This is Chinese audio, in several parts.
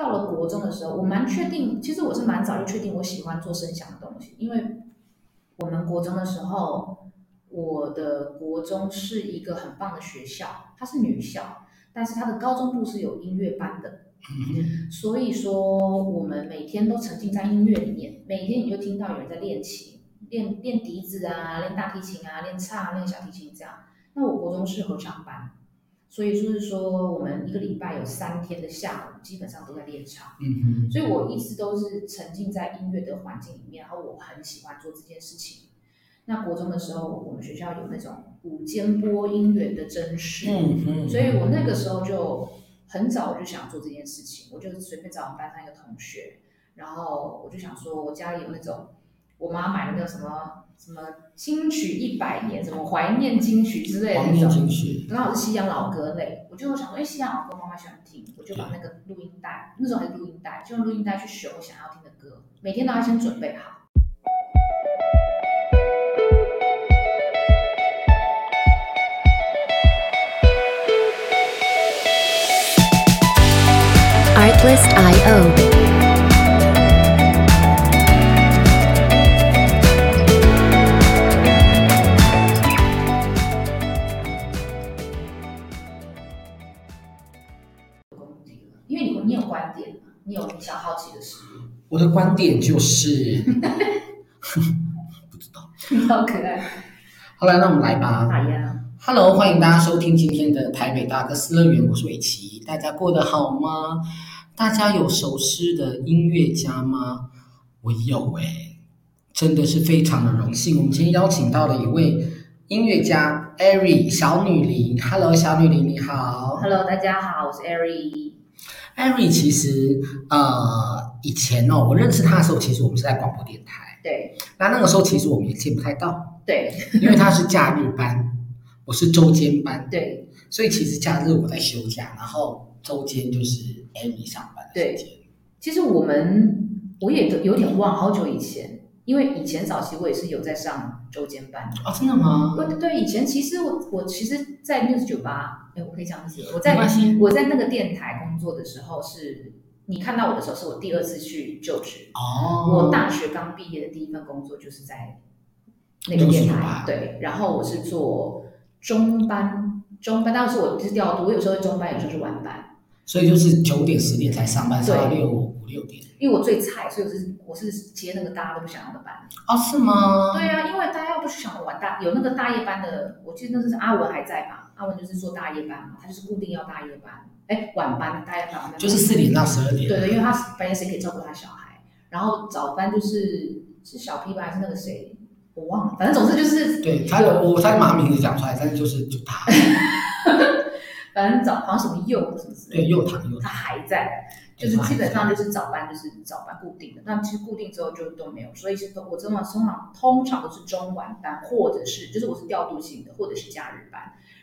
到了国中的时候，我蛮确定，其实我是蛮早就确定我喜欢做声响的东西，因为我们国中的时候，我的国中是一个很棒的学校，它是女校，但是它的高中部是有音乐班的，所以说我们每天都沉浸在音乐里面，每天你就听到有人在练琴，练练笛子啊，练大提琴啊，练唱，练小提琴这样。那我国中是合唱班。所以就是说，我们一个礼拜有三天的下午，基本上都在练唱。嗯哼。所以我一直都是沉浸在音乐的环境里面，然后我很喜欢做这件事情。那国中的时候，我们学校有那种午间播音员的甄试，嗯哼。所以我那个时候就很早我就想做这件事情，我就随便找我们班上一个同学，然后我就想说，我家里有那种，我妈买了那个什么。什么金曲一百年，什么怀念金曲之类的那种，刚好是西洋老歌类。我就想说，哎，西洋老歌妈妈喜欢听，我就把那个录音带，那时候还是录音带，就用录音带去选我想要听的歌，每天都要先准备好。Artlist.io 的观点就是，不知道。你好可爱。好了，那我们来吧。好呀。Hello，欢迎大家收听今天的台北大哥斯乐园，我是伟奇。大家过得好吗？大家有熟悉的音乐家吗？我有哎、欸，真的是非常的荣幸。我们今天邀请到了一位音乐家，Ari 小女伶。Hello，小女伶你好。Hello，大家好，我是 Ari。Ari 其实呃以前哦，我认识他的时候，其实我们是在广播电台。对。那那个时候其实我们也见不太到。对。因为他是假日班，我是周间班。对。所以其实假日我在休假，然后周间就是 Amy 上班的时间。对。其实我们我也有点忘好久以前，因为以前早期我也是有在上周间班。哦，真的吗？对对，以前其实我我其实，在 News 酒吧。哎，我可以讲一些。我在我在那个电台工作的时候，是你看到我的时候，是我第二次去就职。哦。我大学刚毕业的第一份工作就是在那个电台，对。然后我是做中班，中班，当时我是调度，我有时候中班，有时候是晚班。所以就是九点十点才上班，上到六五六点。因为我最菜，所以我是我是接那个大家都不想要的班。哦，是吗？对啊，因为大家要不去想晚大，有那个大夜班的，我记得那是阿文还在吧？阿文就是做大夜班嘛，他就是固定要大夜班，哎，晚班大概晚班，就是四点到十二点。对对，因为他白天谁可以照顾他小孩，然后早班就是是小 P 吧，还是那个谁，我忘了，反正总之就是。对他，我才把名字讲出来，但是就是就他。反正早好像什么幼什么之类的。对，幼堂幼堂。他还在，就是基本上就是早班就是早班固定的，但其实固定之后就都没有，所以是都我真的通常通常都是中晚班，或者是就是我是调度性的，或者是假日班。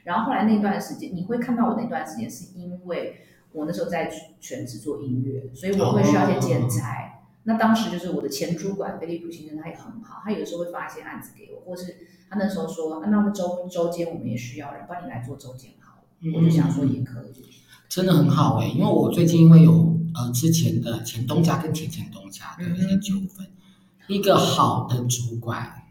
然后后来那段时间，你会看到我那段时间，是因为我那时候在全职做音乐，所以我会需要一些剪裁。Oh. 那当时就是我的前主管菲利普先生，他也很好，他有时候会发一些案子给我，或是他那时候说，啊、那么周周间我们也需要人帮你来做周间好，嗯、我就想说也可以，真的很好哎、欸，因为我最近因为有呃之前的前东家跟前前东家的一些纠纷，嗯、一个好的主管。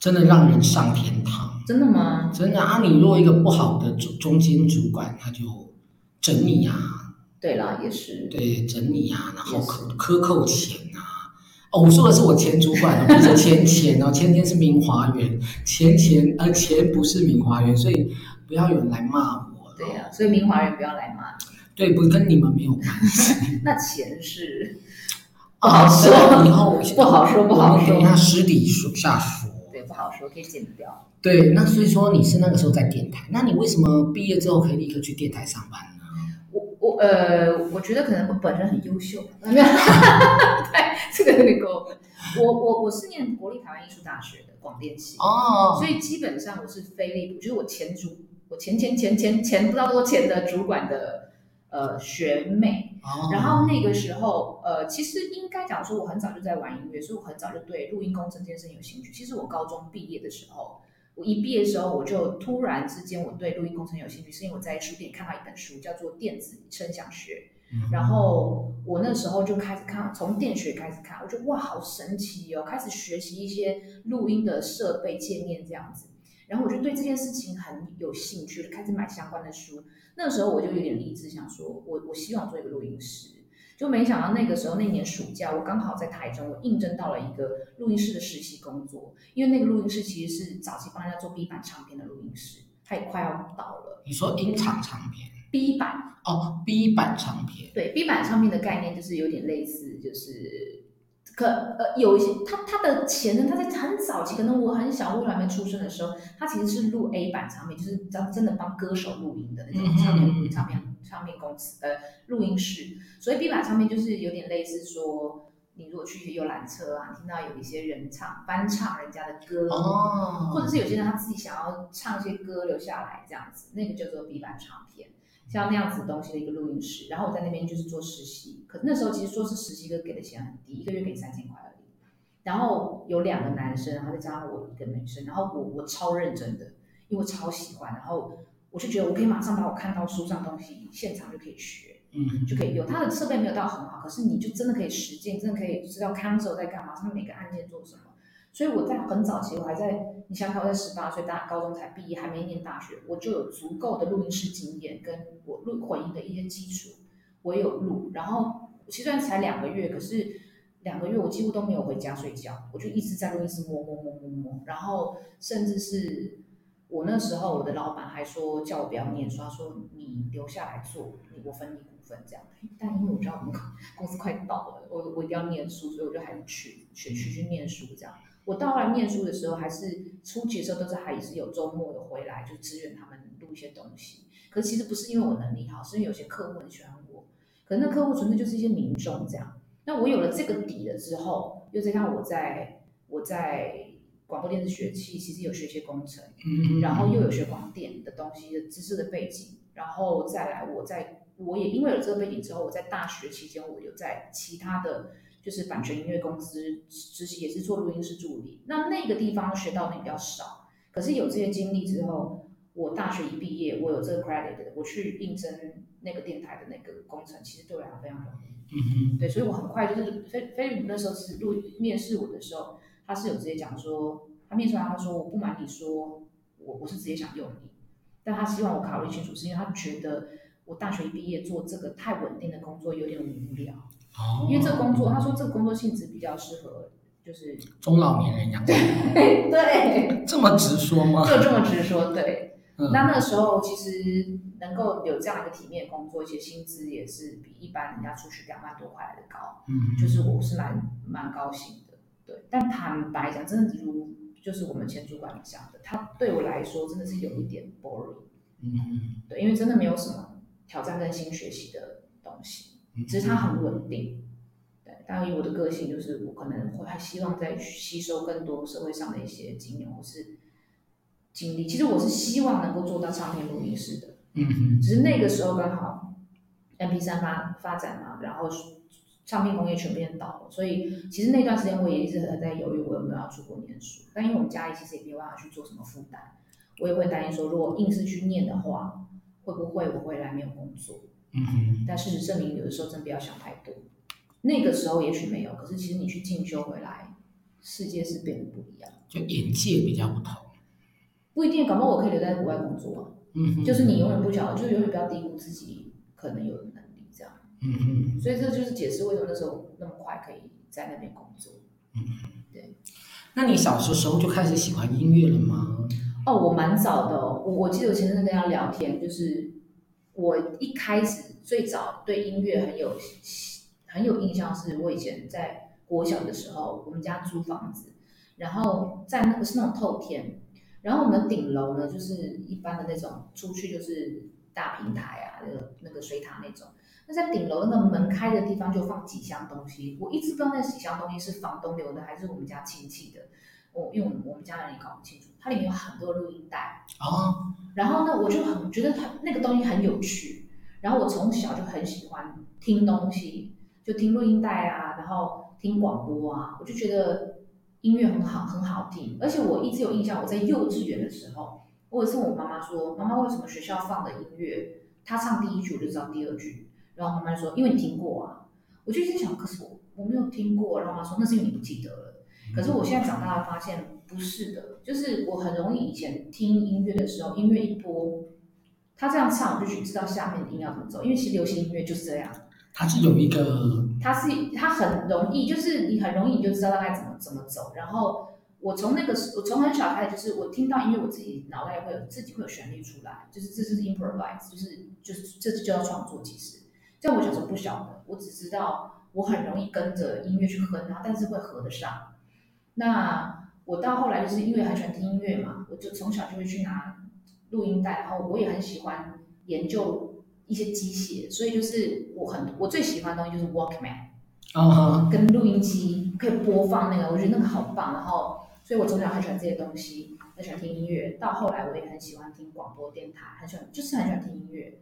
真的让人上天堂？真的吗？真的啊！你若一个不好的中中间主管，他就整你啊。对啦，也是。对，整你啊，然后克克扣钱啊。哦，我说的是我前主管，不是前前 哦，前前是明华园，前前呃前不是明华园，所以不要有人来骂我。对呀、啊，所以明华园不要来骂。对，不跟你们没有关系。那钱是 不好说，以后不好说，不好说。他私底下说。好说可以剪掉。对，那所以说你是那个时候在电台，那你为什么毕业之后可以立刻去电台上班呢？我我呃，我觉得可能我本身很优秀，没有，对，这个有点过分。我我我是念国立台湾艺术大学的广电系哦，所以基本上我是非立，就是我前主，我前前前前前不知道多前的主管的。呃，学妹，然后那个时候，呃，其实应该讲说，我很早就在玩音乐，所以我很早就对录音工程这件事情有兴趣。其实我高中毕业的时候，我一毕业的时候，我就突然之间我对录音工程有兴趣，是因为我在书店看到一本书，叫做《电子声响学》，嗯，然后我那时候就开始看，从电学开始看，我觉得哇，好神奇哦！开始学习一些录音的设备界面这样子，然后我就对这件事情很有兴趣，开始买相关的书。那个时候我就有点励志，想说我我希望做一个录音师。就没想到那个时候那年暑假，我刚好在台中，我应征到了一个录音室的实习工作，因为那个录音室其实是早期帮人家做 B 版唱片的录音室，它也快要倒了。你说音场唱片？B 版哦，B 版唱片。对，B 版唱片的概念就是有点类似，就是可呃有一些，他他的前身，它在很早期，可能我很小，我还没出生的时候，他其实是录 A 版唱片，就是真真的帮歌手录音的那种唱片、嗯、唱片唱片公司呃录音室。所以 B 版唱片就是有点类似说，你如果去游览车啊，听到有一些人唱翻唱人家的歌，哦，或者是有些人他自己想要唱一些歌留下来这样子，那个叫做 B 版唱片。像那样子东西的一个录音室，然后我在那边就是做实习，可是那时候其实说是实习，哥给的钱很低，一个月给三千块而已。然后有两个男生，然后再加上我一个女生，然后我我超认真的，因为我超喜欢，然后我就觉得我可以马上把我看到书上东西现场就可以学，嗯，就可以用。他的设备没有到很好，可是你就真的可以实践，真的可以知道 console 在干嘛，他们每个按键做什么。所以我在很早期，我还在，你想想，我在十八岁大高中才毕业，还没念大学，我就有足够的录音室经验，跟我录混音的一些基础，我有录。然后其实虽然才两个月，可是两个月我几乎都没有回家睡觉，我就一直在录音室摸摸摸摸摸。然后甚至是我那时候，我的老板还说叫我不要念书，他说你留下来做，我分你股份这样。但因为我知道我们公司快倒了，我我一定要念书，所以我就还是去去去去念书这样。我到后来念书的时候，还是初期的时候，都是还是有周末的回来，就支援他们录一些东西。可其实不是因为我能力好，是因为有些客户很喜欢我。可能那客户纯粹就是一些民众这样。那我有了这个底了之后，又再加上我在我在广播电视学系，其实有学些工程，然后又有学广电的东西的知识的背景，然后再来我在我也因为有了这个背景之后，我在大学期间我有在其他的。就是版权音乐公司实习也是做录音室助理，那那个地方学到的比较少，可是有这些经历之后，我大学一毕业，我有这个 credit，我去应征那个电台的那个工程，其实对我来讲非常容易。嗯哼，对，所以我很快就是菲菲那时候是录面试我的时候，他是有直接讲说，他面试完他说我不瞒你说，我我是直接想用你，但他希望我考虑清楚，是因为他觉得我大学一毕业做这个太稳定的工作有点无聊。哦，因为这工作，他说这个工作性质比较适合，就是中老年人养。对，这么直说吗？就这么直说，对。嗯、那那个时候其实能够有这样一个体面工作，其实薪资也是比一般人家出去两万多块来的高。嗯，就是我是蛮蛮高兴的，对。但坦白讲，真的如就是我们前主管讲的，他对我来说真的是有一点 boring。嗯，对，因为真的没有什么挑战跟新学习的东西。只是它很稳定，对。但以我的个性，就是我可能会还希望再吸收更多社会上的一些经验或是经历。其实我是希望能够做到唱片录音师的，嗯哼。只是那个时候刚好 M P 三发发展嘛，然后唱片工业全面倒了，所以其实那段时间我也一直很在犹豫，我有没有要出国念书。但因为我们家里其实也没有办法去做什么负担，我也会担心说，如果硬是去念的话，会不会我回来没有工作？嗯哼，但事实证明，有的时候真的不要想太多。那个时候也许没有，可是其实你去进修回来，世界是变得不一样，就眼界比较不同。不一定，搞不好我可以留在国外工作啊。嗯哼，就是你永远不晓得，就是永远不要低估自己可能有的能力，这样。嗯哼，所以这就是解释为什么那时候那么快可以在那边工作。嗯哼，对。那你小时候就开始喜欢音乐了吗？哦，我蛮早的哦。我我记得我前阵跟他聊天，就是。我一开始最早对音乐很有很有印象，是我以前在国小的时候，我们家租房子，然后在那个是那种透天，然后我们顶楼呢就是一般的那种，出去就是大平台啊，那个那个水塔那种。那在顶楼那个门开的地方就放几箱东西，我一直不知道那几箱东西是房东留的还是我们家亲戚的，我因为我们家人也搞不清楚，它里面有很多录音带啊。然后呢，我就很觉得它那个东西很有趣。然后我从小就很喜欢听东西，就听录音带啊，然后听广播啊，我就觉得音乐很好，很好听。而且我一直有印象，我在幼稚园的时候，我有问我妈妈说：“妈妈，为什么学校放的音乐，她唱第一句我就知道第二句，然后妈妈就说，因为你听过啊。我就一直想，可是我我没有听过。然后妈妈说，那是因为你不记得了。可是我现在长大了发现不是的，就是我很容易以前听音乐的时候，音乐一播，他这样唱，我就去知道下面的音要怎么走。因为其实流行音乐就是这样，它是有一个，它是它很容易，就是你很容易你就知道大概怎么怎么走。然后我从那个我从很小开始，就是我听到音乐，我自己脑袋会有自己会有旋律出来，就是这是 improvise，就是就是这就叫创作。其实，在我小时候不晓得，我只知道我很容易跟着音乐去哼，然后但是会合得上。那我到后来就是因为很喜欢听音乐嘛，我就从小就会去拿录音带，然后我也很喜欢研究一些机械，所以就是我很我最喜欢的东西就是 Walkman，哦、uh-huh. 跟录音机可以播放那个，我觉得那个好棒。然后，所以我从小很喜欢这些东西，很喜欢听音乐。到后来我也很喜欢听广播电台，很喜欢就是很喜欢听音乐。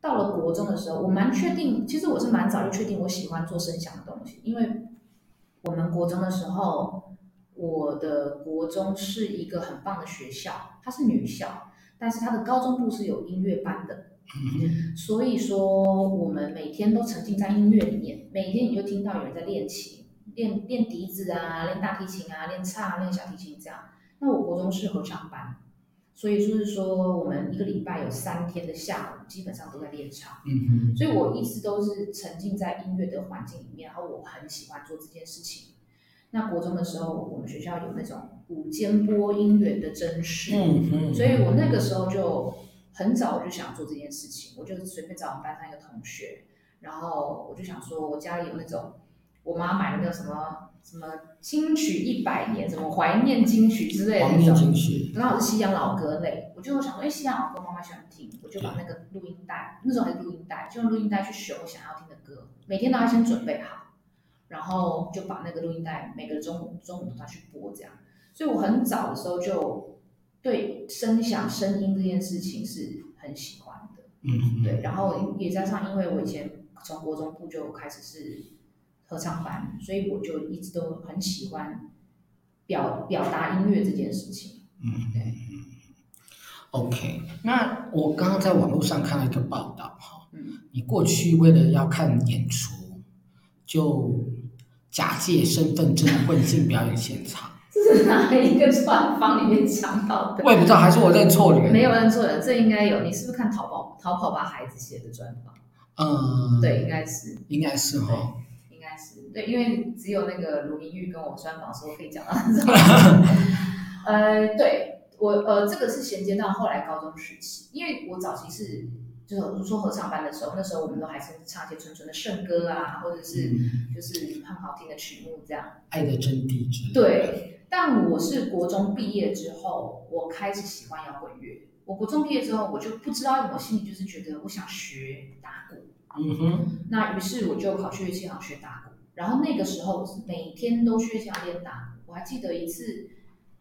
到了国中的时候，我蛮确定，其实我是蛮早就确定我喜欢做声响的东西，因为我们国中的时候。我的国中是一个很棒的学校，它是女校，但是它的高中部是有音乐班的，所以说我们每天都沉浸在音乐里面，每天你就听到有人在练琴，练练笛子啊，练大提琴啊，练唱，练小提琴这样。那我国中是合唱班，所以就是说我们一个礼拜有三天的下午基本上都在练唱，所以我一直都是沉浸在音乐的环境里面，然后我很喜欢做这件事情。那国中的时候，我们学校有那种午间播音员的甄试，嗯嗯，所以我那个时候就很早我就想做这件事情，我就随便找我们班上一个同学，然后我就想说，我家里有那种我妈买的那个什么什么金曲一百年，什么怀念金曲之类的那种，然后是西洋老歌类，我就想说，哎，西洋老歌妈妈喜欢听，我就把那个录音带，那时候还是录音带，就用录音带去选我想要听的歌，每天都要先准备好。然后就把那个录音带每个中午中午都拿去播这样，所以我很早的时候就对声响声音这件事情是很喜欢的，嗯，对，然后也加上因为我以前从国中部就开始是合唱班，所以我就一直都很喜欢表表达音乐这件事情，嗯，对，OK，那我刚刚在网络上看了一个报道哈，嗯，你过去为了要看演出就。假借身份证混进表演现场，这是哪一个专访里面讲到的？我也不知道，还是我认错人？没有认错人，这应该有。你是不是看淘宝淘宝吧孩子写的专访？嗯，对，应该是，应该是哈，应该是对，因为只有那个卢明玉跟我专访的时候可以讲到。呃，对我呃，这个是衔接到后来高中时期，因为我早期是。就是说合唱班的时候，那时候我们都还是唱一些纯纯的圣歌啊，或者是就是很好听的曲目这样。爱的真谛之。对，但我是国中毕业之后，我开始喜欢摇滚乐。我国中毕业之后，我就不知道，我心里就是觉得我想学打鼓。嗯哼。那于是我就跑去乐器行学打鼓，然后那个时候每天都去乐器行练打鼓。我还记得一次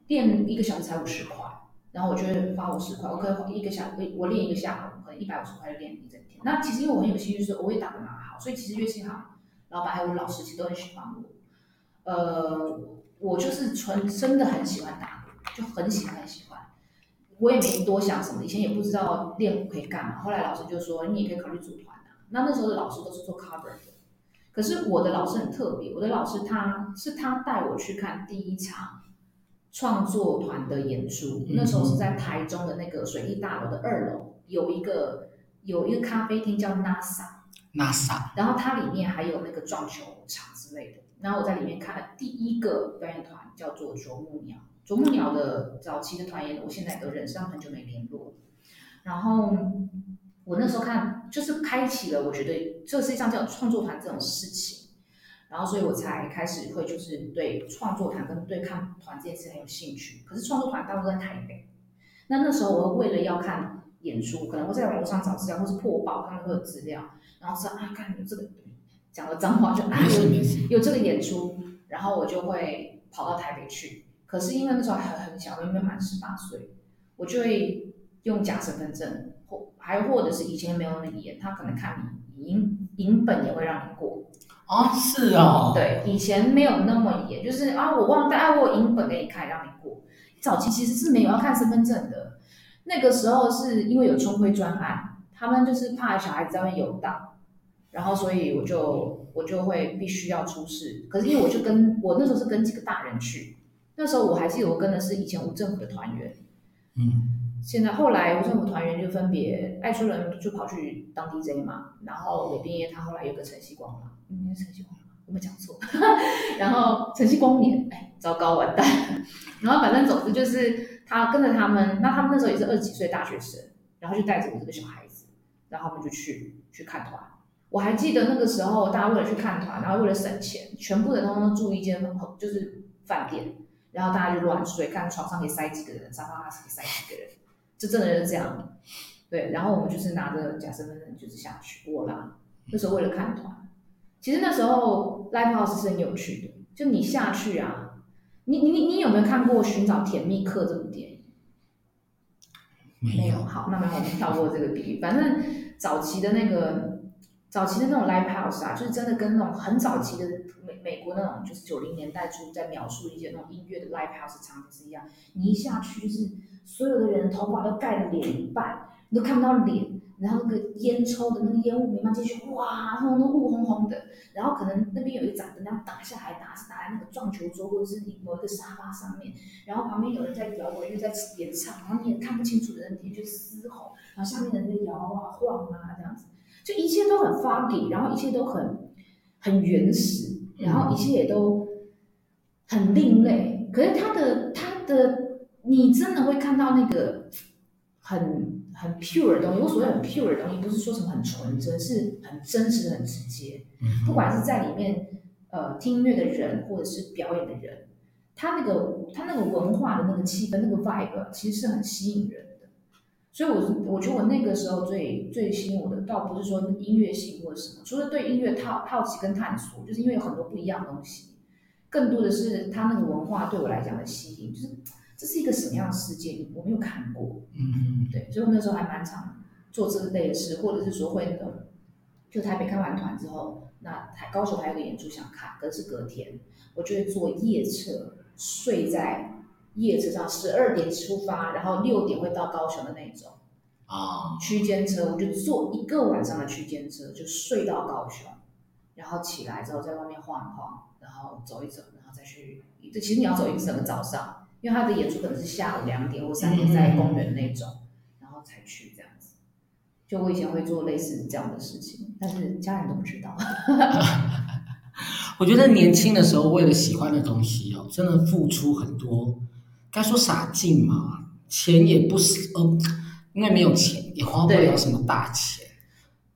练一个小时才五十块，然后我就发五十块，我可以一个小我我练一个下午。可能一百五十块就练一整天。那其实因为我很有兴趣，是我也打得蛮好，所以其实乐器行老板还有老师其实都很喜欢我。呃，我就是纯真的很喜欢打鼓，就很喜欢很喜欢。我也没多想什么，以前也不知道练鼓可以干嘛。后来老师就说，你也可以考虑组团啊。那那时候的老师都是做 cover 的，可是我的老师很特别，我的老师他是他带我去看第一场创作团的演出，那时候是在台中的那个水利大楼的二楼。有一个有一个咖啡厅叫 NASA，NASA，然后它里面还有那个撞球场之类的。然后我在里面看了第一个表演团，叫做啄木鸟。啄木鸟的早期的团员，我现在都认识，但很久没联络。然后我那时候看，就是开启了我觉得这个世界上叫创作团这种事情。然后所以我才开始会就是对创作团跟对看团这件事很有兴趣。可是创作团大部分在台北，那那时候我为了要看。演出可能会在网络上找资料，或是破报，他们会有资料，然后说啊，看有这个讲了脏话就啊有有这个演出，然后我就会跑到台北去。可是因为那时候还很小，还没满十八岁，我就会用假身份证，或还或者是以前没有那么严，他可能看你影影本也会让你过。哦，是哦。对，以前没有那么严，就是啊，我忘了带，啊，我银本给你看，让你过。早期其实是没有要看身份证的。那个时候是因为有冲辉专案，他们就是怕小孩子在外面游荡，然后所以我就我就会必须要出示。可是因为我就跟我那时候是跟几个大人去，那时候我还记得我跟的是以前无政府的团员，嗯。现在后来无政府团员就分别爱出人就跑去当 DJ 嘛，然后韦编业他后来有个晨曦光嘛，应该是晨曦光嘛，我没讲错，然后晨曦光年，哎，糟糕完蛋，然后反正总之就是他跟着他们，那他们那时候也是二十几岁大学生，然后就带着我这个小孩子，然后他们就去去看团，我还记得那个时候大家为了去看团，然后为了省钱，全部人都住一间就是饭店，然后大家就乱睡，看床上可以塞几个人，沙发上可以塞几个人。就真的就是这样，对，然后我们就是拿着假身份证就是下去我啦。那时候为了看团，其实那时候 Live House 是很有趣的。就你下去啊，你你你有没有看过《寻找甜蜜客》这部电影？没有。好，那么我们跳过这个比喻。反正早期的那个早期的那种 Live House 啊，就是真的跟那种很早期的美美国那种就是九零年代初在描述一些那种音乐的 Live House 场景是一样。你一下去就是。所有的人头发都盖了脸一半，你都看不到脸，然后那个烟抽的那个烟雾弥漫进去，哇，那种都雾蒙蒙的。然后可能那边有一盏灯，然后打下来打是打在那个撞球桌或者是某一个沙发上面，然后旁边有人在摇滚乐在演唱，然后你也看不清楚的人你就嘶吼，然后下面的人在摇啊晃啊这样子，就一切都很 funky，然后一切都很很原始，然后一切也都很另类。可是他的他的。你真的会看到那个很很 pure 的东西。我所谓很 pure 的东西，不是说什么很纯真，是很真实、很直接。不管是在里面呃听音乐的人，或者是表演的人，他那个他那个文化的那个气氛、那个 vibe，其实是很吸引人的。所以我，我我觉得我那个时候最最吸引我的，倒不是说音乐性或者什么，除了对音乐好好奇跟探索，就是因为有很多不一样的东西，更多的是他那个文化对我来讲的吸引，就是。这是一个什么样的世界？我没有看过。嗯嗯，对，所以我那时候还蛮常做这类的事，或者是说会那种，就台北看完团之后，那台高雄还有个演出想看，可是隔天我就会坐夜车，睡在夜车上，十二点出发，然后六点会到高雄的那种啊区间车，我就坐一个晚上的区间车，就睡到高雄，然后起来之后在外面晃一晃，然后走一走，然后再去。这其实你要走一整个早上。因为他的演出可能是下午两点或三点在公园那种，嗯、然后才去这样子。就我以前会做类似这样的事情，但是家人都不知道。我觉得年轻的时候为了喜欢的东西哦，真的付出很多，该说傻劲嘛，钱也不是呃，因为没有钱也花不了什么大钱，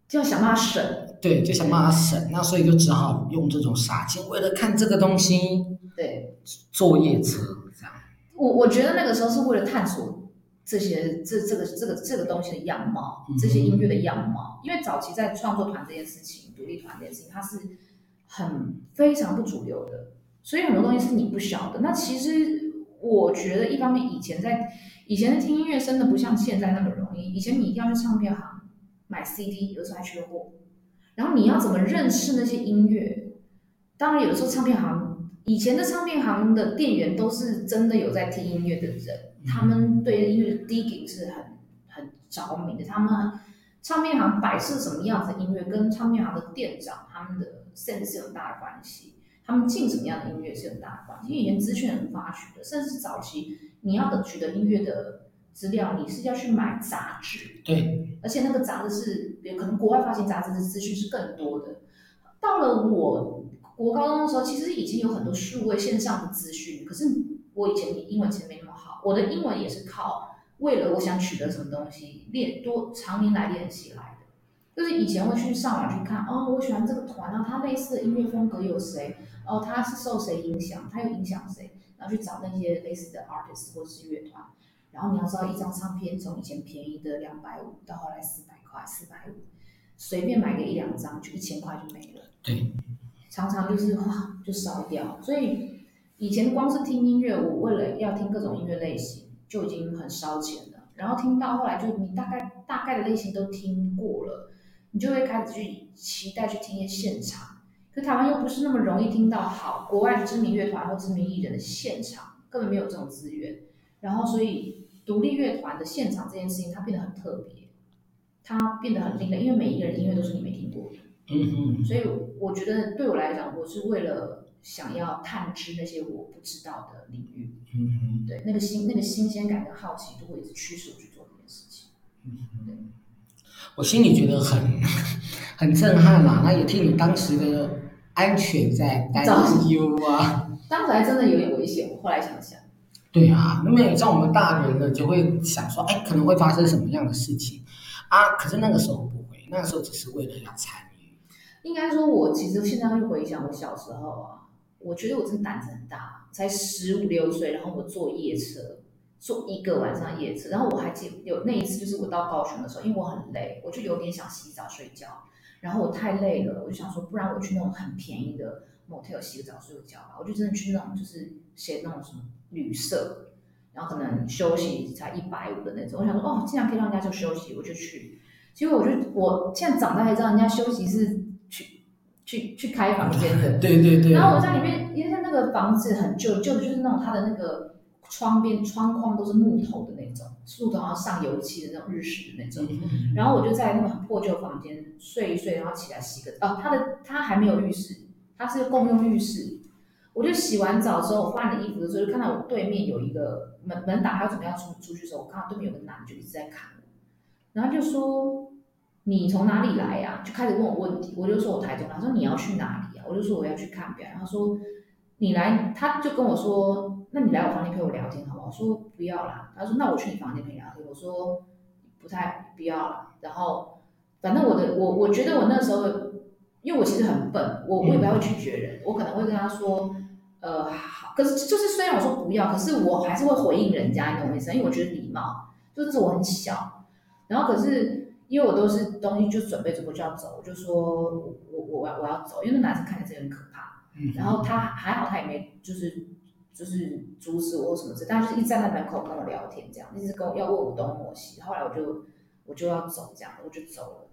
就要想办法省。对，就想办法省，那所以就只好用这种傻劲，为了看这个东西，对，坐夜车。我我觉得那个时候是为了探索这些这这个这个这个东西的样貌，这些音乐的样貌。因为早期在创作团这件事情，独立团这件事情，它是很非常不主流的，所以很多东西是你不晓得。那其实我觉得，一方面以前在以前的听音乐真的不像现在那么容易。以前你一定要去唱片行买 CD，有时候还缺货，然后你要怎么认识那些音乐？当然，有的时候唱片行。以前的唱片行的店员都是真的有在听音乐的人，他们对音乐的 digging 是很很着迷的。他们唱片行摆设什么样子的音乐，跟唱片行的店长他们的 sense 是有很大的关系。他们进什么样的音乐是有很大的关系。因为以前资讯很发取的，甚至早期你要的取得音乐的资料，你是要去买杂志。对，而且那个杂志是，可能国外发行杂志的资讯是更多的。到了我。我高中的时候，其实已经有很多数位线上的资讯，可是我以前英文其实没那么好，我的英文也是靠为了我想取得什么东西练多常年来练起来的。就是以前会去上网去看，哦，我喜欢这个团，然后他类似的音乐风格有谁？哦，他是受谁影响？他又影响谁？然后去找那些类似的 artist 或是乐团。然后你要知道，一张唱片从以前便宜的两百五到后来四百块、四百五，随便买个一两张就一千块就没了。对。常常就是哇，就烧掉。所以以前光是听音乐，我为了要听各种音乐类型，就已经很烧钱了。然后听到后来，就你大概大概的类型都听过了，你就会开始去期待去听一些现场。可台湾又不是那么容易听到好国外的知名乐团或知名艺人的现场，根本没有这种资源。然后所以独立乐团的现场这件事情，它变得很特别，它变得很另类，因为每一个人音乐都是你没听过的。嗯哼，所以我觉得对我来讲，我是为了想要探知那些我不知道的领域。嗯哼，对，那个新那个新鲜感跟好奇，就会一直驱使我去做这件事情。嗯哼，我心里觉得很很震撼嘛，那也替你当时的安全在担忧啊。当时还真的有点危险，我后来想想。对啊，那么像我们大人呢，就会想说，哎，可能会发生什么样的事情啊？可是那个时候不会，那个时候只是为了要参与。应该说，我其实现在会回想我小时候啊，我觉得我真的胆子很大，才十五六岁，然后我坐夜车，坐一个晚上夜车，然后我还记有那一次，就是我到高雄的时候，因为我很累，我就有点想洗澡睡觉，然后我太累了，我就想说，不然我去那种很便宜的 motel 洗个澡睡个觉吧，我就真的去那种就是写那种什么。旅社，然后可能休息才一百五的那种，我想说哦，既然可以让人家就休息，我就去。结果我就我现在长大才知道，人家休息是去去去开房间的。对对对。然后我在里面，因为那个房子很旧，旧的就是那种它的那个窗边窗框都是木头的那种，木头然后上油漆的那种日式的那种。然后我就在那个很破旧房间睡一睡，然后起来洗个哦，他的他还没有浴室，他是共用浴室。我就洗完澡之后，我换了衣服的时候，就看到我对面有一个门门打开，准备要出出去的时候，我看到对面有个男的就一直在看我，然后就说：“你从哪里来呀、啊？”就开始问我问题，我就说我台中，他说你要去哪里呀、啊？我就说我要去看表演，他说你来，他就跟我说，那你来我房间陪我聊天好不好？我说不要啦，他说那我去你房间陪你聊天，我说不太不要啦。然后反正我的我我觉得我那时候，因为我其实很笨，我我也不太会拒绝人，我可能会跟他说。呃，好，可是就是虽然我说不要，可是我还是会回应人家，你懂我意思？因为我觉得礼貌，就是我很小，然后可是因为我都是东西就准备着我就要走，我就说我我我要我要走，因为那男生看起来真的很可怕，嗯，然后他还好他也没就是就是阻止我或什么事，但就是一直站在门口跟我聊天，这样一直跟我要问我东问西，后来我就我就要走，这样我就走了。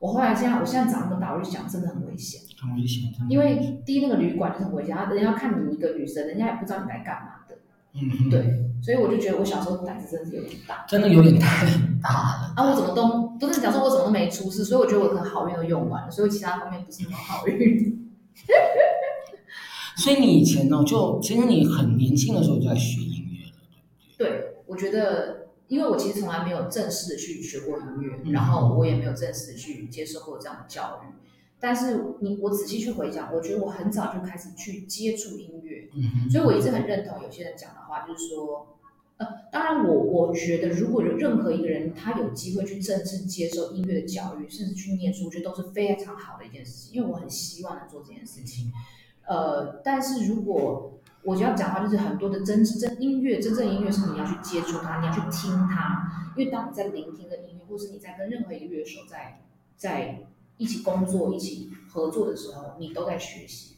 我后来现在，我现在长那么大，我就想，真的很危险，很危险。因为第一那个旅馆就很危险，他人家看你一个女生，人家也不知道你来干嘛的。嗯，对，所以我就觉得我小时候胆子真的是有点大，真的有点太 大了。啊，我怎么都不是讲说我怎么都没出事，所以我觉得我可能好运都用完了，所以其他方面不是那么好运。所以你以前呢，就其实你很年轻的时候就在学音乐了，对，对，我觉得。因为我其实从来没有正式的去学过音乐，然后我也没有正式的去接受过这样的教育。但是你我仔细去回想，我觉得我很早就开始去接触音乐，所以我一直很认同有些人讲的话，就是说，呃，当然我我觉得如果有任何一个人他有机会去正式接受音乐的教育，甚至去念书，我觉得都是非常好的一件事情，因为我很希望能做这件事情。呃，但是如果我就要讲话，就是很多的真真音乐，真正音乐是你要去接触它，你要去听它。因为当你在聆听的音乐，或是你在跟任何一个乐手在在一起工作、一起合作的时候，你都在学习。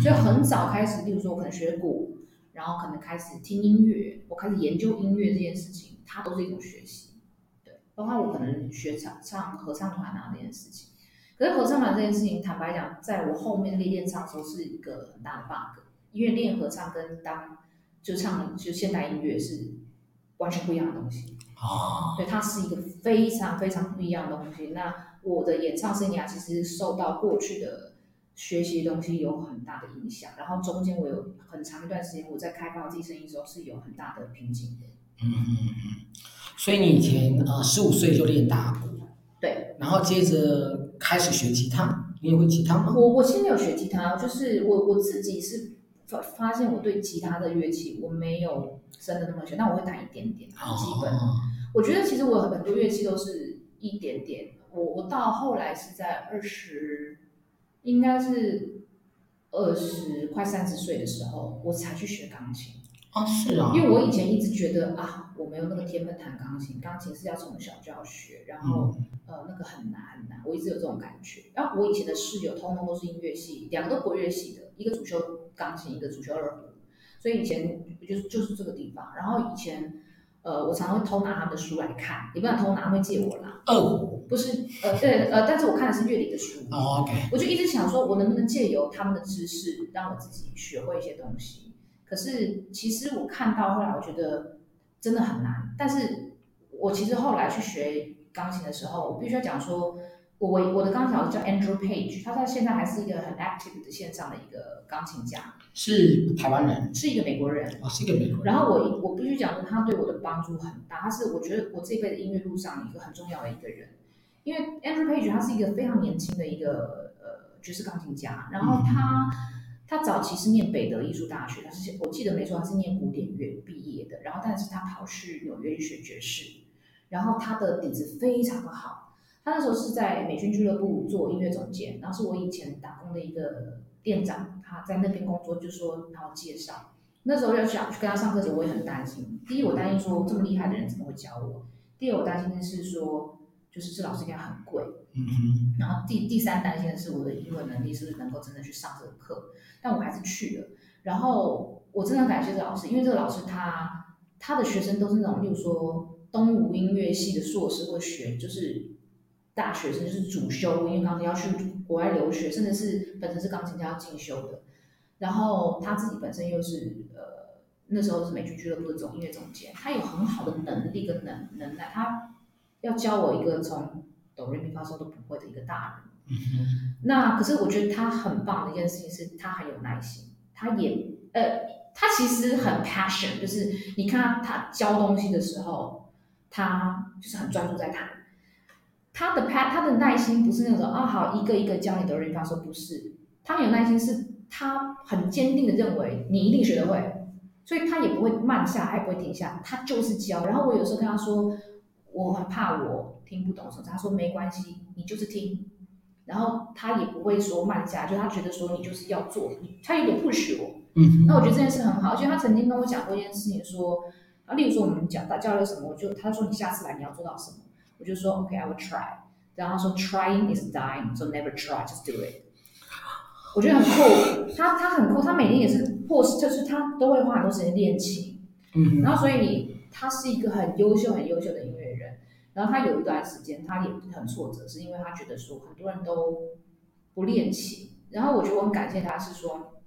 所以很早开始，例如说我可能学鼓，然后可能开始听音乐，我开始研究音乐这件事情，它都是一种学习。对，包括我可能学唱唱合唱团啊这件事情。可是合唱团这件事情，坦白讲，在我后面练练唱的时候是一个很大的 bug。因为练合唱跟当就唱就现代音乐是完全不一样的东西哦，对，它是一个非常非常不一样的东西。那我的演唱生涯其实受到过去的学习东西有很大的影响，然后中间我有很长一段时间我在开发我自己声音的时候是有很大的瓶颈的。嗯嗯嗯，所以你以前呃十五岁就练打鼓，对，然后接着开始学吉他，你也会吉他吗？我我其实没有学吉他，就是我我自己是。发发现我对吉他的乐器我没有真的那么学，但我会弹一点点，很基本。Oh. 我觉得其实我很多乐器都是一点点。我我到后来是在二十，应该是二十快三十岁的时候，我才去学钢琴。啊，是啊。因为我以前一直觉得啊，我没有那个天分弹钢琴，钢琴是要从小就要学，然后、嗯、呃那个很难很难，我一直有这种感觉。然后我以前的室友通通都是音乐系，两个都国乐系的，一个主修。钢琴一个主修二胡，所以以前就是就是这个地方。然后以前，呃，我常常会偷拿他们的书来看，也不能偷拿，会借我啦。二不是，呃，对，呃，但是我看的是乐理的书。哦，OK。我就一直想说，我能不能借由他们的知识，让我自己学会一些东西。可是其实我看到后来，我觉得真的很难。但是我其实后来去学钢琴的时候，我必须要讲说，我我我的钢琴老师叫 Andrew Page，他在现在还是一个很 active 的线上的一个钢琴家，是台湾人，是一个美国人，哦，是一个美国人。然后我我必须讲说，他对我的帮助很大，他是我觉得我这一辈子音乐路上一个很重要的一个人，因为 Andrew Page 他是一个非常年轻的一个呃爵士钢琴家，然后他、嗯、他早期是念北德艺术大学，他是我记得没错，他是念古典乐毕业的，然后但是他跑去纽约去学爵士，然后他的底子非常的好。他那时候是在美军俱乐部做音乐总监，然后是我以前打工的一个店长，他在那边工作，就说然后介绍。那时候要想去跟他上课的时候，我也很担心。第一，我担心说这么厉害的人怎么会教我；第二，我担心的是说，就是这老师应该很贵。嗯哼。然后第第三担心的是我的英文能力是不是能够真的去上这个课？但我还是去了。然后我真的很感谢这个老师，因为这个老师他他的学生都是那种，例如说东吴音乐系的硕士或学就是。大学生就是主修，因为钢琴要去国外留学，甚至是本身是钢琴家要进修的。然后他自己本身又是呃那时候是美军俱乐部的总音乐总监，他有很好的能力跟能能耐，他要教我一个从哆瑞咪发嗦都不会的一个大人。嗯、那可是我觉得他很棒的一件事情是他很有耐心，他也呃他其实很 passion，就是你看他，他教东西的时候，他就是很专注在弹。他的拍，他的耐心不是那种啊，好一个一个教你的人发说不是，他有耐心是，他很坚定的认为你一定学得会，所以他也不会慢下，他也不会停下，他就是教。然后我有时候跟他说，我很怕我听不懂什么，他说没关系，你就是听。然后他也不会说慢下，就他觉得说你就是要做，他有点 push 我。嗯。那我觉得这件事很好，而且他曾经跟我讲过一件事情，说啊，例如说我们讲到交流什么，我就他说你下次来你要做到什么。我就说 OK，I will try。然后他说 Trying is dying, so never try, just do it。我觉得很酷，他他很酷，他每天也是或是就是他都会花很多时间练琴。嗯。然后所以他是一个很优秀很优秀的音乐人。然后他有一段时间他也很挫折，是因为他觉得说很多人都不练琴。然后我觉得我很感谢他，是说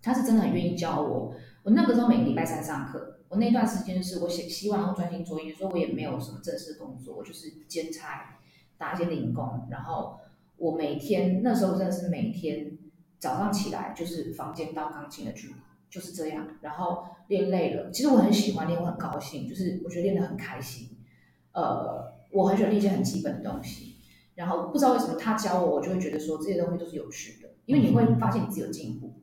他是真的很愿意教我。我那个时候每个礼拜三上课。我那段时间是我希希望专心做音乐，所以我也没有什么正式工作，我就是兼差打一些零工。然后我每天那时候真的是每天早上起来就是房间到钢琴的距离，就是这样。然后练累了，其实我很喜欢练，我很高兴，就是我觉得练得很开心。呃，我很喜欢练一些很基本的东西。然后不知道为什么他教我，我就会觉得说这些东西都是有趣的，因为你会发现你自己有进步。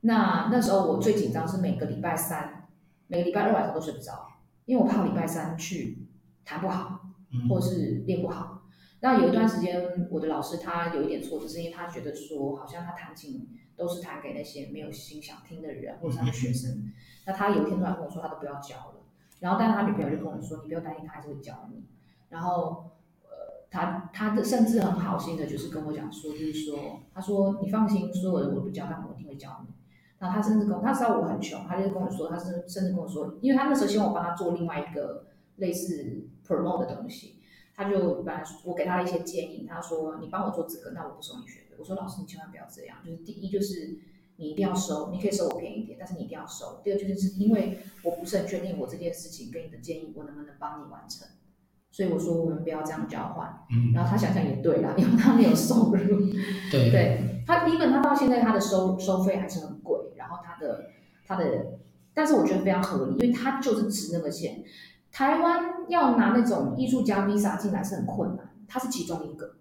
那那时候我最紧张是每个礼拜三。每个礼拜二晚上都睡不着，因为我怕礼拜三去弹不好，或者是练不好。那有一段时间，我的老师他有一点挫折，是因为他觉得说，好像他弹琴都是弹给那些没有心想听的人，或者是他的学生。那他有一天突然跟我说，他都不要教了。然后，但是他女朋友就跟我说，你不要担心，他还是会教你。然后，呃，他他的甚至很好心的，就是跟我讲说，就是说，他说你放心，所有的我不教，但我一定会教你。然后他甚至跟我，他知道我很穷，他就跟我说，他是甚至跟我说，因为他那时候希望我帮他做另外一个类似 promote 的东西，他就本来我给他了一些建议，他说你帮我做这个，那我不收你学费。我说老师你千万不要这样，就是第一就是你一定要收，你可以收我便宜一点，但是你一定要收。第二就是是因为我不是很确定我这件事情跟你的建议我能不能帮你完成，所以我说我们不要这样交换。嗯，然后他想想也对啦，因为他没有收入。对对，他基本他到现在他的收收费还是很贵。然后他的他的，但是我觉得非常合理，因为他就是值那个钱。台湾要拿那种艺术家 visa 进来是很困难，他是其中一个，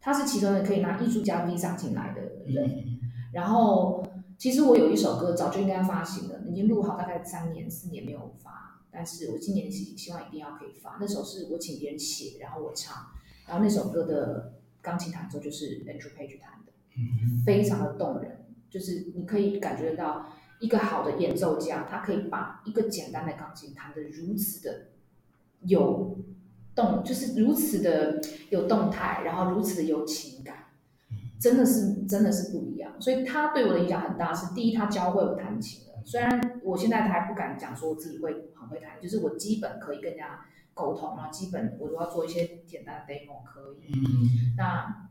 他是其中的可以拿艺术家 visa 进来的人。然后，其实我有一首歌早就应该发行了，已经录好大概三年四年没有发，但是我今年希希望一定要可以发。那首是我请别人写，然后我唱，然后那首歌的钢琴弹奏就是 Andrew Page 弹的，非常的动人。就是你可以感觉到一个好的演奏家，他可以把一个简单的钢琴弹得如此的有动，就是如此的有动态，然后如此的有情感，真的是真的是不一样。所以他对我的影响很大。是第一，他教会我弹琴了。虽然我现在还不敢讲说我自己会很会弹，就是我基本可以跟人家沟通，然后基本我都要做一些简单的 demo 可以。嗯、那。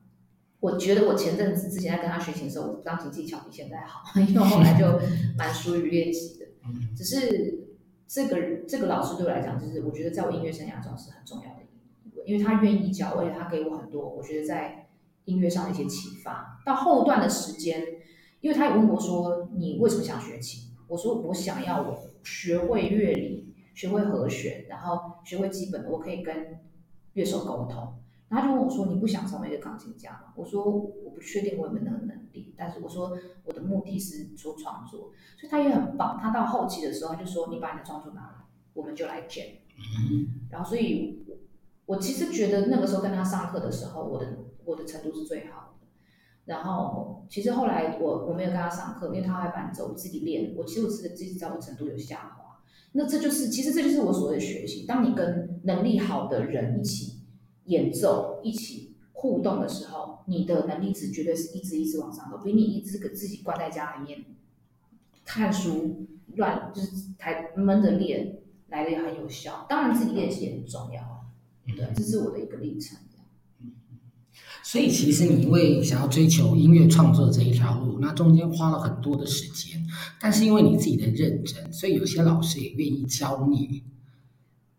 我觉得我前阵子之前在跟他学琴的时候，我钢琴技巧比现在好，因为我后来就蛮疏于练习的。只是这个这个老师对我来讲，就是我觉得在我音乐生涯中是很重要的一位，因为他愿意教，而且他给我很多，我觉得在音乐上的一些启发。到后段的时间，因为他有问我说：“你为什么想学琴？”我说：“我想要我学会乐理，学会和弦，然后学会基本的，我可以跟乐手沟通。”然后他就问我说：“你不想成为一个钢琴家吗？”我说：“我不确定我有没有那个能力，但是我说我的目的是做创作。”所以他也很棒。他到后期的时候，他就说：“你把你的创作拿来，我们就来 jam。”然后，所以我其实觉得那个时候跟他上课的时候，我的我的程度是最好的。然后，其实后来我我没有跟他上课，因为他还伴奏，自己练。我其实我自己知道我程度有下滑。那这就是其实这就是我所谓的学习。当你跟能力好的人一起。演奏一起互动的时候，你的能力值绝对是一直一直往上走，比你一直给自己关在家里面看书乱就是台闷着练来的也很有效。当然自己练习也很重要，对，这是我的一个历程。所以其实你因为想要追求音乐创作这一条路，那中间花了很多的时间，但是因为你自己的认真，所以有些老师也愿意教你。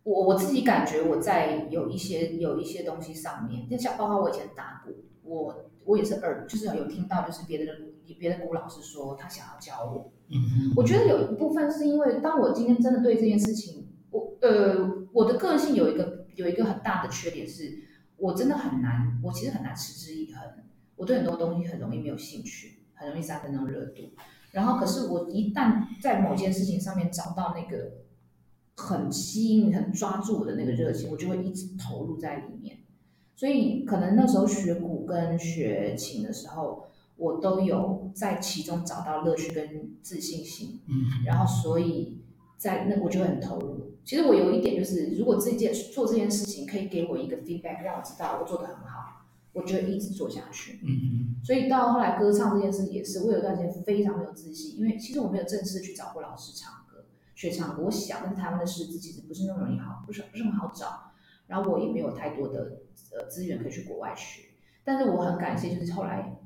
我我自己感觉我在有一些有一些东西上面，就像包括我以前打鼓，我我也是耳，就是有听到就是别的别的鼓老师说他想要教我，嗯，我觉得有一部分是因为当我今天真的对这件事情，我呃我的个性有一个有一个很大的缺点是，我真的很难，我其实很难持之以恒，我对很多东西很容易没有兴趣，很容易三分钟热度，然后可是我一旦在某件事情上面找到那个。很吸引、很抓住我的那个热情，我就会一直投入在里面。所以可能那时候学鼓跟学琴的时候，我都有在其中找到乐趣跟自信心。嗯，然后所以在那我就会很投入。其实我有一点就是，如果这件做这件事情可以给我一个 feedback，让我知道我做得很好，我就会一直做下去。嗯，所以到后来歌唱这件事也是，我有一段时间非常没有自信，因为其实我没有正式去找过老师唱。学唱歌，我想，但是台湾的师资其实不是那么容易好，不是不是很好找。然后我也没有太多的呃资源可以去国外学。但是我很感谢，就是后来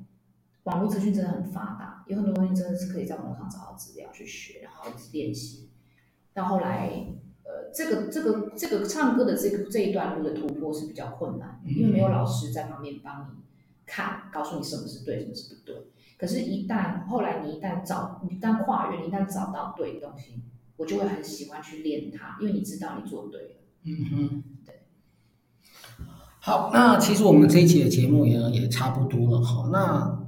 网络资讯真的很发达，有很多东西真的是可以在网络上找到资料去学，然后一直练习。到后来，呃，这个这个这个唱歌的这个这一段路的突破是比较困难，因为没有老师在旁边帮你看，告诉你什么是对，什么是不对。可是，一旦后来你一旦找，你一旦跨越，你一旦找到对的东西。我就会很喜欢去练它，因为你知道你做对了。嗯哼，对。好，那其实我们这一期的节目也也差不多了哈。那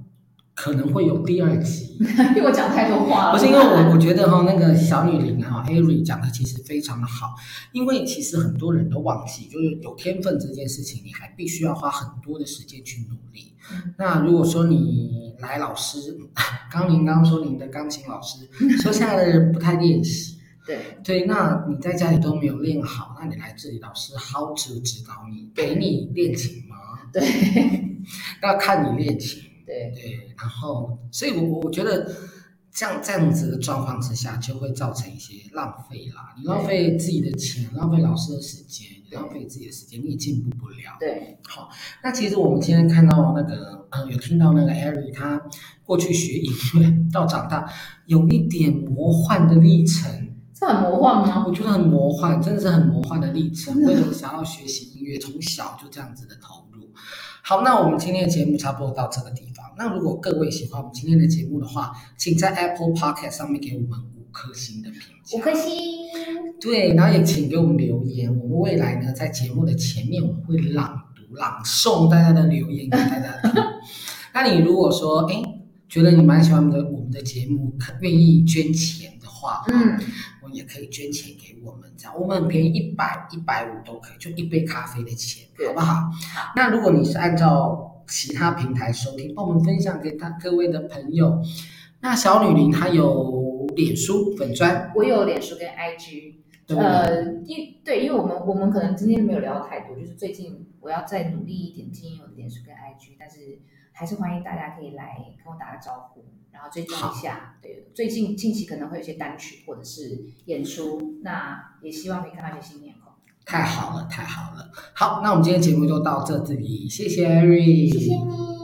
可能会有第二集，因为我讲太多话了。不是因为我我觉得哈，那个小女伶哈，Ari 讲的其实非常的好。因为其实很多人都忘记，就是有天分这件事情，你还必须要花很多的时间去努力。嗯、那如果说你来老师，刚您刚刚说您的钢琴老师说现在的人不太练习。对对，那你在家里都没有练好，那你来这里，老师 how to 指导你，给你练琴吗？对，那看你练琴。对对，然后，所以我我觉得这样这样子的状况之下，就会造成一些浪费啦。你浪费自己的钱，浪费老师的时间，浪费自己的时间，你也进步不了。对，好，那其实我们今天看到那个，嗯，有听到那个艾瑞他过去学音乐到长大，有一点魔幻的历程。这很魔幻吗？我觉得很魔幻，真的是很魔幻的历程。为了想要学习音乐，从小就这样子的投入。好，那我们今天的节目差不多到这个地方。那如果各位喜欢我们今天的节目的话，请在 Apple Podcast 上面给我们五颗星的评价。五颗星。对，然后也请给我们留言。我们未来呢，在节目的前面我们会朗读、朗诵大家的留言给大家听。那你如果说，哎，觉得你蛮喜欢我们的我们的节目，愿意捐钱的话，嗯。也可以捐钱给我们，这样我们很便宜，一百一百五都可以，就一杯咖啡的钱，好不好？好。那如果你是按照其他平台收听，帮我们分享给他各位的朋友。那小女林她有脸书粉砖，我有脸书跟 IG，呃，因对，因为我们我们可能今天没有聊太多，就是最近我要再努力一点经营我的脸书跟 IG，但是还是欢迎大家可以来跟我打个招呼。然后追踪一下，对，最近近期可能会有些单曲或者是演出，那也希望可以看到一些新面孔。太好了，太好了。好，那我们今天节目就到这里，谢谢谢谢你。